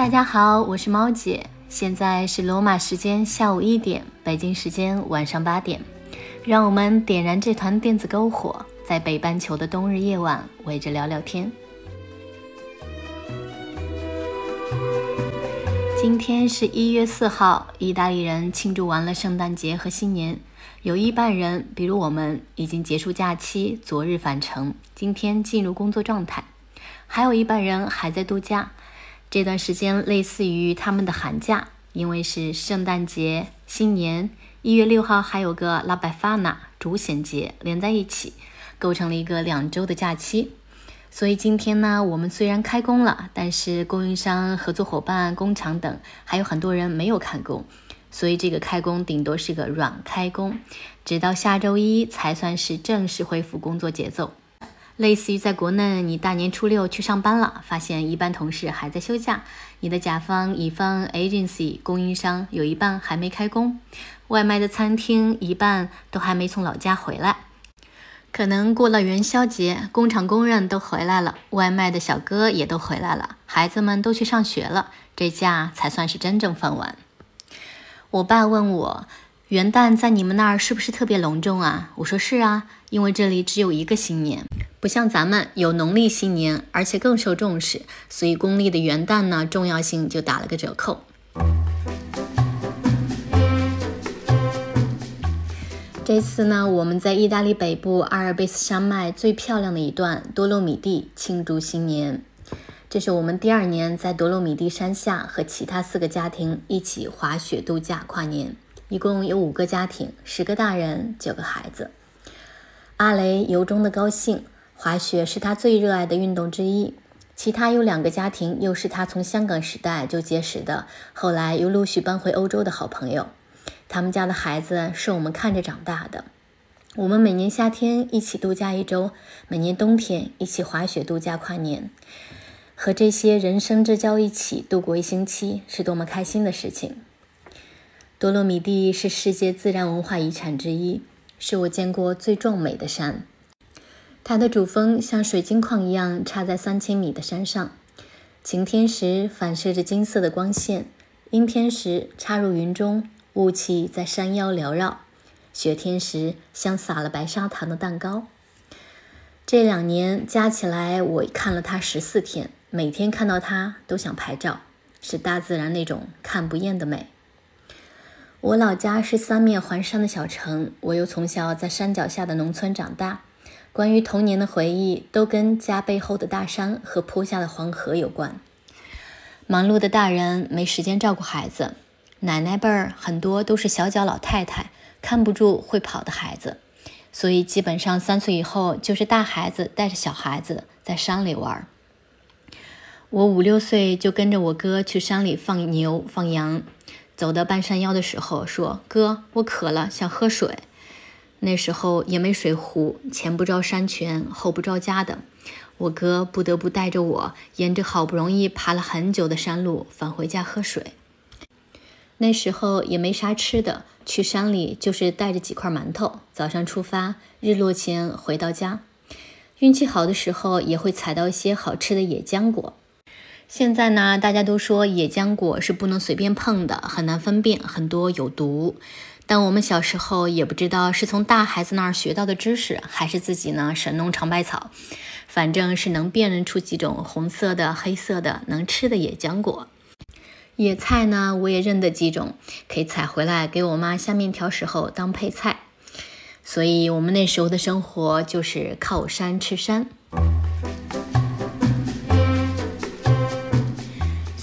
大家好，我是猫姐，现在是罗马时间下午一点，北京时间晚上八点，让我们点燃这团电子篝火，在北半球的冬日夜晚围着聊聊天。今天是一月四号，意大利人庆祝完了圣诞节和新年，有一半人，比如我们，已经结束假期，昨日返程，今天进入工作状态，还有一半人还在度假。这段时间类似于他们的寒假，因为是圣诞节、新年，一月六号还有个拉拜法纳主显节连在一起，构成了一个两周的假期。所以今天呢，我们虽然开工了，但是供应商、合作伙伴、工厂等还有很多人没有开工，所以这个开工顶多是个软开工，直到下周一才算是正式恢复工作节奏。类似于在国内，你大年初六去上班了，发现一半同事还在休假，你的甲方、乙方、agency、供应商有一半还没开工，外卖的餐厅一半都还没从老家回来。可能过了元宵节，工厂工人都回来了，外卖的小哥也都回来了，孩子们都去上学了，这假才算是真正放完。我爸问我。元旦在你们那儿是不是特别隆重啊？我说是啊，因为这里只有一个新年，不像咱们有农历新年，而且更受重视，所以公历的元旦呢重要性就打了个折扣。这次呢，我们在意大利北部阿尔卑斯山脉最漂亮的一段多洛米蒂庆祝新年，这是我们第二年在多洛米蒂山下和其他四个家庭一起滑雪度假跨年。一共有五个家庭，十个大人，九个孩子。阿雷由衷的高兴，滑雪是他最热爱的运动之一。其他有两个家庭，又是他从香港时代就结识的，后来又陆续搬回欧洲的好朋友。他们家的孩子是我们看着长大的。我们每年夏天一起度假一周，每年冬天一起滑雪度假跨年，和这些人生之交一起度过一星期，是多么开心的事情。多洛米蒂是世界自然文化遗产之一，是我见过最壮美的山。它的主峰像水晶矿一样插在三千米的山上，晴天时反射着金色的光线，阴天时插入云中，雾气在山腰缭绕，雪天时像撒了白砂糖的蛋糕。这两年加起来，我看了它十四天，每天看到它都想拍照，是大自然那种看不厌的美。我老家是三面环山的小城，我又从小在山脚下的农村长大，关于童年的回忆都跟家背后的大山和坡下的黄河有关。忙碌的大人没时间照顾孩子，奶奶辈儿很多都是小脚老太太，看不住会跑的孩子，所以基本上三岁以后就是大孩子带着小孩子在山里玩。我五六岁就跟着我哥去山里放牛放羊。走到半山腰的时候，说：“哥，我渴了，想喝水。”那时候也没水壶，前不着山泉，后不着家的，我哥不得不带着我，沿着好不容易爬了很久的山路返回家喝水。那时候也没啥吃的，去山里就是带着几块馒头，早上出发，日落前回到家。运气好的时候，也会采到一些好吃的野浆果。现在呢，大家都说野浆果是不能随便碰的，很难分辨，很多有毒。但我们小时候也不知道是从大孩子那儿学到的知识，还是自己呢神农尝百草，反正是能辨认出几种红色的、黑色的能吃的野浆果。野菜呢，我也认得几种，可以采回来给我妈下面条时候当配菜。所以，我们那时候的生活就是靠山吃山。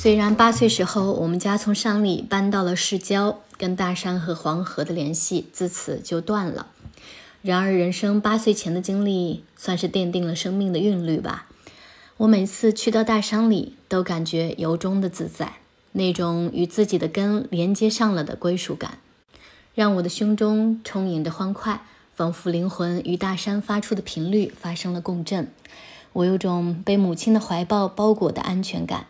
虽然八岁时候，我们家从山里搬到了市郊，跟大山和黄河的联系自此就断了。然而，人生八岁前的经历，算是奠定了生命的韵律吧。我每次去到大山里，都感觉由衷的自在，那种与自己的根连接上了的归属感，让我的胸中充盈着欢快，仿佛灵魂与大山发出的频率发生了共振。我有种被母亲的怀抱包裹的安全感。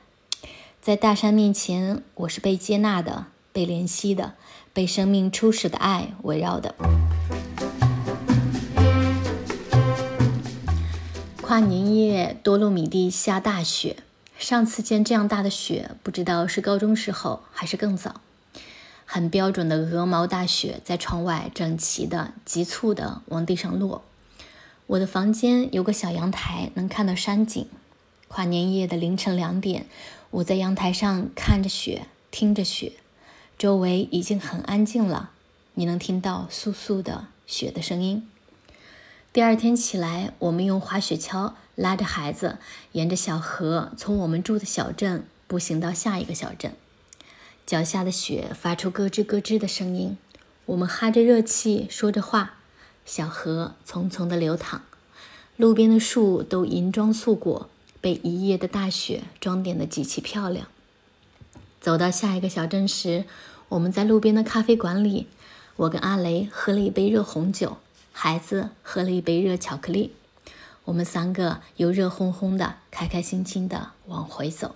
在大山面前，我是被接纳的，被怜惜的，被生命初始的爱围绕的。跨年夜，多洛米蒂下大雪，上次见这样大的雪，不知道是高中时候还是更早。很标准的鹅毛大雪在窗外整齐的、急促的往地上落。我的房间有个小阳台，能看到山景。跨年夜的凌晨两点，我在阳台上看着雪，听着雪，周围已经很安静了。你能听到簌簌的雪的声音。第二天起来，我们用滑雪橇拉着孩子，沿着小河从我们住的小镇步行到下一个小镇。脚下的雪发出咯吱咯吱的声音，我们哈着热气说着话。小河匆匆地流淌，路边的树都银装素裹。被一夜的大雪装点得极其漂亮。走到下一个小镇时，我们在路边的咖啡馆里，我跟阿雷喝了一杯热红酒，孩子喝了一杯热巧克力，我们三个又热烘烘的、开开心心的往回走。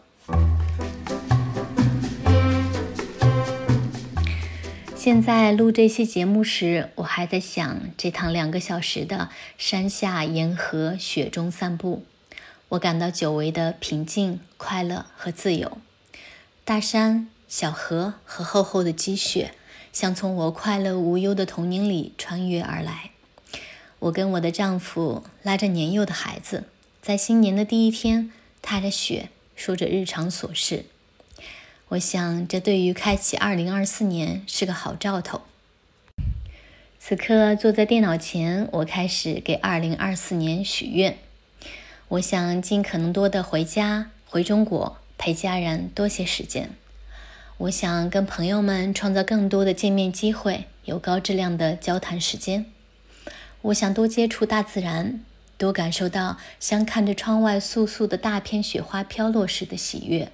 现在录这期节目时，我还在想这趟两个小时的山下沿河雪中散步。我感到久违的平静、快乐和自由。大山、小河和厚厚的积雪，像从我快乐无忧的童年里穿越而来。我跟我的丈夫拉着年幼的孩子，在新年的第一天，踏着雪，说着日常琐事。我想，这对于开启2024年是个好兆头。此刻，坐在电脑前，我开始给2024年许愿。我想尽可能多的回家，回中国陪家人多些时间。我想跟朋友们创造更多的见面机会，有高质量的交谈时间。我想多接触大自然，多感受到像看着窗外簌簌的大片雪花飘落时的喜悦。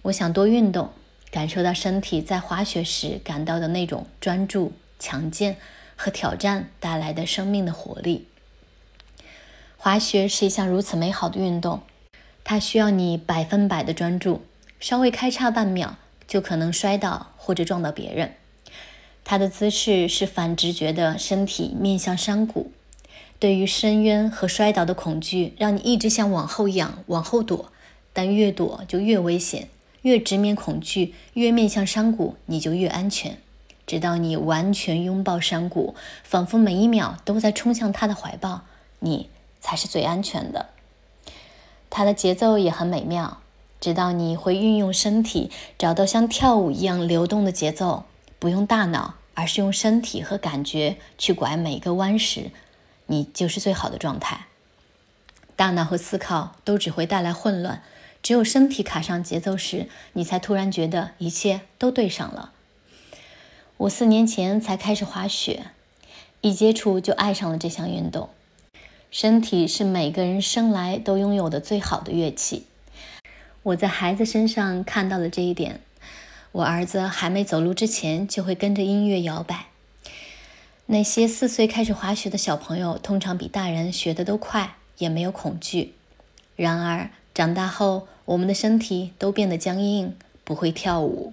我想多运动，感受到身体在滑雪时感到的那种专注、强健和挑战带来的生命的活力。滑雪是一项如此美好的运动，它需要你百分百的专注，稍微开叉半秒就可能摔倒或者撞到别人。它的姿势是反直觉的身体面向山谷，对于深渊和摔倒的恐惧，让你一直想往后仰、往后躲，但越躲就越危险，越直面恐惧，越面向山谷，你就越安全，直到你完全拥抱山谷，仿佛每一秒都在冲向他的怀抱，你。才是最安全的。它的节奏也很美妙，直到你会运用身体找到像跳舞一样流动的节奏，不用大脑，而是用身体和感觉去拐每个弯时，你就是最好的状态。大脑和思考都只会带来混乱，只有身体卡上节奏时，你才突然觉得一切都对上了。我四年前才开始滑雪，一接触就爱上了这项运动。身体是每个人生来都拥有的最好的乐器。我在孩子身上看到了这一点。我儿子还没走路之前，就会跟着音乐摇摆。那些四岁开始滑雪的小朋友，通常比大人学的都快，也没有恐惧。然而，长大后，我们的身体都变得僵硬，不会跳舞。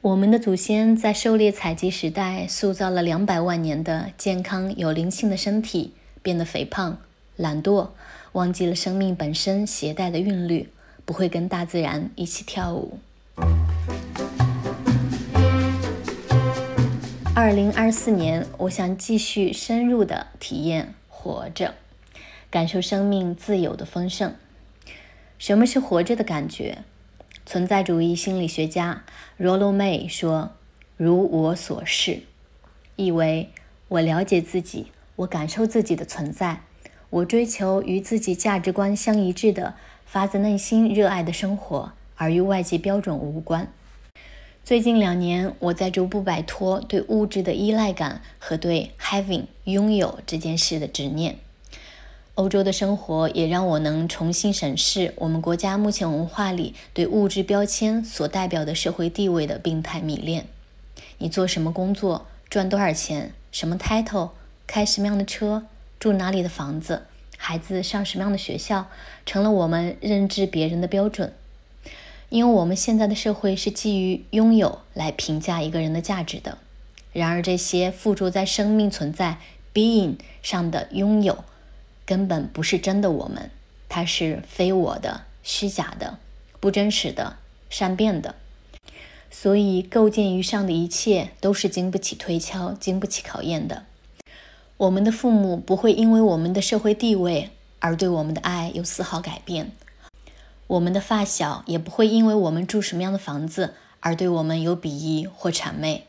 我们的祖先在狩猎采集时代塑造了两百万年的健康有灵性的身体。变得肥胖、懒惰，忘记了生命本身携带的韵律，不会跟大自然一起跳舞。二零二四年，我想继续深入的体验活着，感受生命自由的丰盛。什么是活着的感觉？存在主义心理学家 Rollo May 说：“如我所示，意为我了解自己。”我感受自己的存在，我追求与自己价值观相一致的、发自内心热爱的生活，而与外界标准无关。最近两年，我在逐步摆脱对物质的依赖感和对 having 拥有这件事的执念。欧洲的生活也让我能重新审视我们国家目前文化里对物质标签所代表的社会地位的病态迷恋。你做什么工作，赚多少钱，什么 title？开什么样的车，住哪里的房子，孩子上什么样的学校，成了我们认知别人的标准。因为我们现在的社会是基于拥有来评价一个人的价值的。然而，这些附着在生命存在 （being） 上的拥有，根本不是真的我们，它是非我的虚假的、不真实的、善变的。所以，构建于上的一切都是经不起推敲、经不起考验的。我们的父母不会因为我们的社会地位而对我们的爱有丝毫改变，我们的发小也不会因为我们住什么样的房子而对我们有鄙夷或谄媚。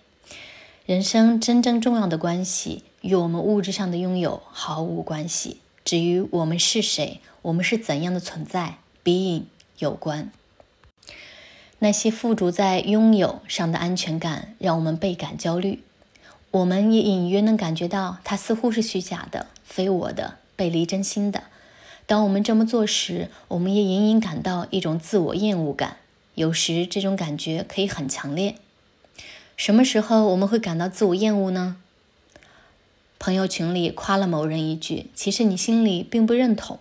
人生真正重要的关系与我们物质上的拥有毫无关系，只与我们是谁、我们是怎样的存在 （being） 有关。那些附着在拥有上的安全感，让我们倍感焦虑。我们也隐约能感觉到，它似乎是虚假的、非我的、背离真心的。当我们这么做时，我们也隐隐感到一种自我厌恶感。有时，这种感觉可以很强烈。什么时候我们会感到自我厌恶呢？朋友群里夸了某人一句，其实你心里并不认同；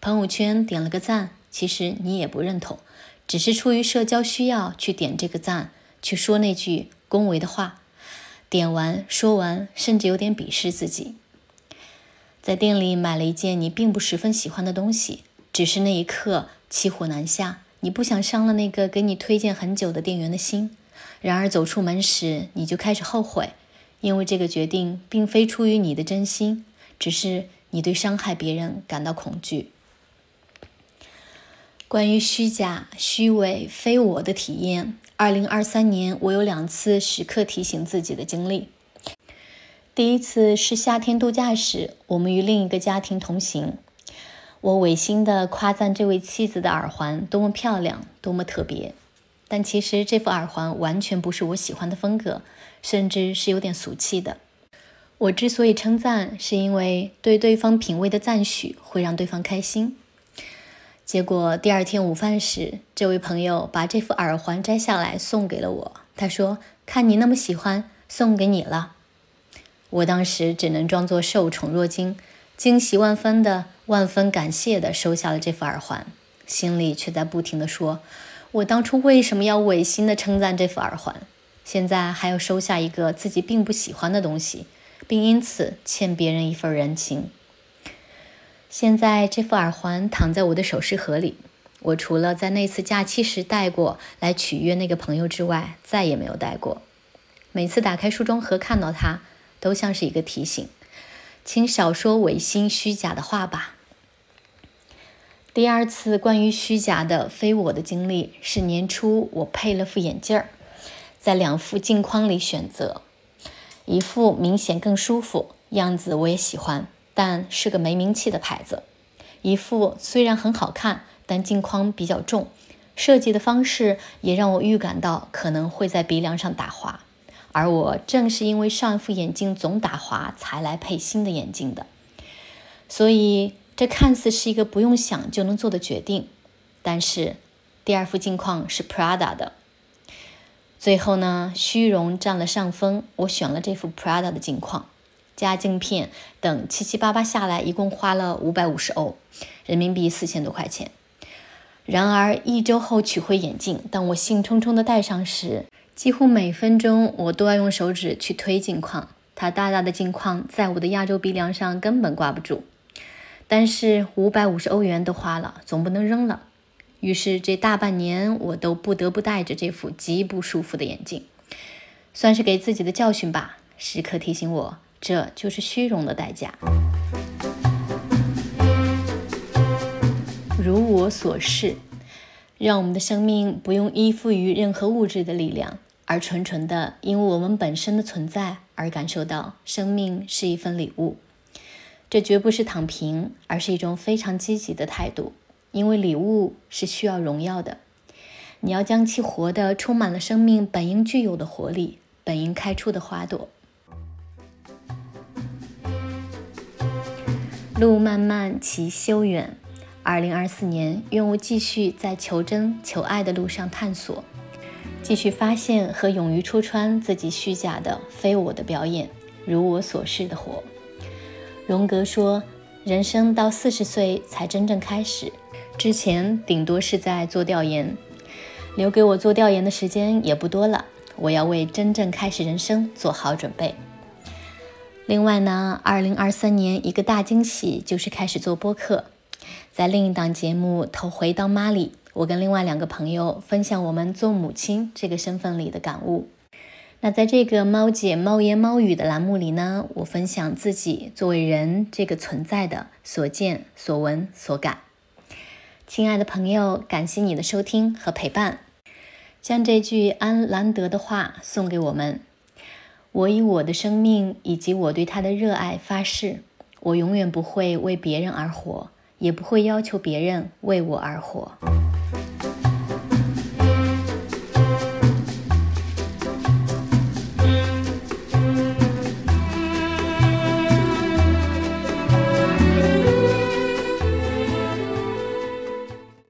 朋友圈点了个赞，其实你也不认同。只是出于社交需要去点这个赞，去说那句恭维的话，点完说完，甚至有点鄙视自己。在店里买了一件你并不十分喜欢的东西，只是那一刻骑虎难下，你不想伤了那个给你推荐很久的店员的心。然而走出门时，你就开始后悔，因为这个决定并非出于你的真心，只是你对伤害别人感到恐惧。关于虚假、虚伪、非我的体验，二零二三年我有两次时刻提醒自己的经历。第一次是夏天度假时，我们与另一个家庭同行，我违心的夸赞这位妻子的耳环多么漂亮，多么特别。但其实这副耳环完全不是我喜欢的风格，甚至是有点俗气的。我之所以称赞，是因为对对方品味的赞许会让对方开心。结果第二天午饭时，这位朋友把这副耳环摘下来送给了我。他说：“看你那么喜欢，送给你了。”我当时只能装作受宠若惊，惊喜万分的、万分感谢的收下了这副耳环，心里却在不停的说：“我当初为什么要违心的称赞这副耳环？现在还要收下一个自己并不喜欢的东西，并因此欠别人一份人情。”现在这副耳环躺在我的首饰盒里，我除了在那次假期时戴过来取悦那个朋友之外，再也没有戴过。每次打开梳妆盒看到它，都像是一个提醒，请少说违心虚假的话吧。第二次关于虚假的非我的经历是年初，我配了副眼镜儿，在两副镜框里选择，一副明显更舒服，样子我也喜欢。但是个没名气的牌子，一副虽然很好看，但镜框比较重，设计的方式也让我预感到可能会在鼻梁上打滑，而我正是因为上一副眼镜总打滑，才来配新的眼镜的，所以这看似是一个不用想就能做的决定，但是第二副镜框是 Prada 的，最后呢，虚荣占了上风，我选了这副 Prada 的镜框。加镜片等七七八八下来，一共花了五百五十欧，人民币四千多块钱。然而一周后取回眼镜，当我兴冲冲地戴上时，几乎每分钟我都要用手指去推镜框，它大大的镜框在我的亚洲鼻梁上根本挂不住。但是五百五十欧元都花了，总不能扔了。于是这大半年我都不得不戴着这副极不舒服的眼镜，算是给自己的教训吧，时刻提醒我。这就是虚荣的代价。如我所示，让我们的生命不用依附于任何物质的力量，而纯纯的因为我们本身的存在而感受到生命是一份礼物。这绝不是躺平，而是一种非常积极的态度。因为礼物是需要荣耀的，你要将其活得充满了生命本应具有的活力，本应开出的花朵。路漫漫其修远。二零二四年，愿我继续在求真求爱的路上探索，继续发现和勇于戳穿自己虚假的非我的表演，如我所示的活。荣格说，人生到四十岁才真正开始，之前顶多是在做调研，留给我做调研的时间也不多了，我要为真正开始人生做好准备。另外呢，二零二三年一个大惊喜就是开始做播客。在另一档节目《头回到妈里》，我跟另外两个朋友分享我们做母亲这个身份里的感悟。那在这个“猫姐猫言猫语”的栏目里呢，我分享自己作为人这个存在的所见所闻所感。亲爱的朋友，感谢你的收听和陪伴。将这句安兰德的话送给我们：我以我的生命以及我对他的热爱发誓，我永远不会为别人而活。也不会要求别人为我而活。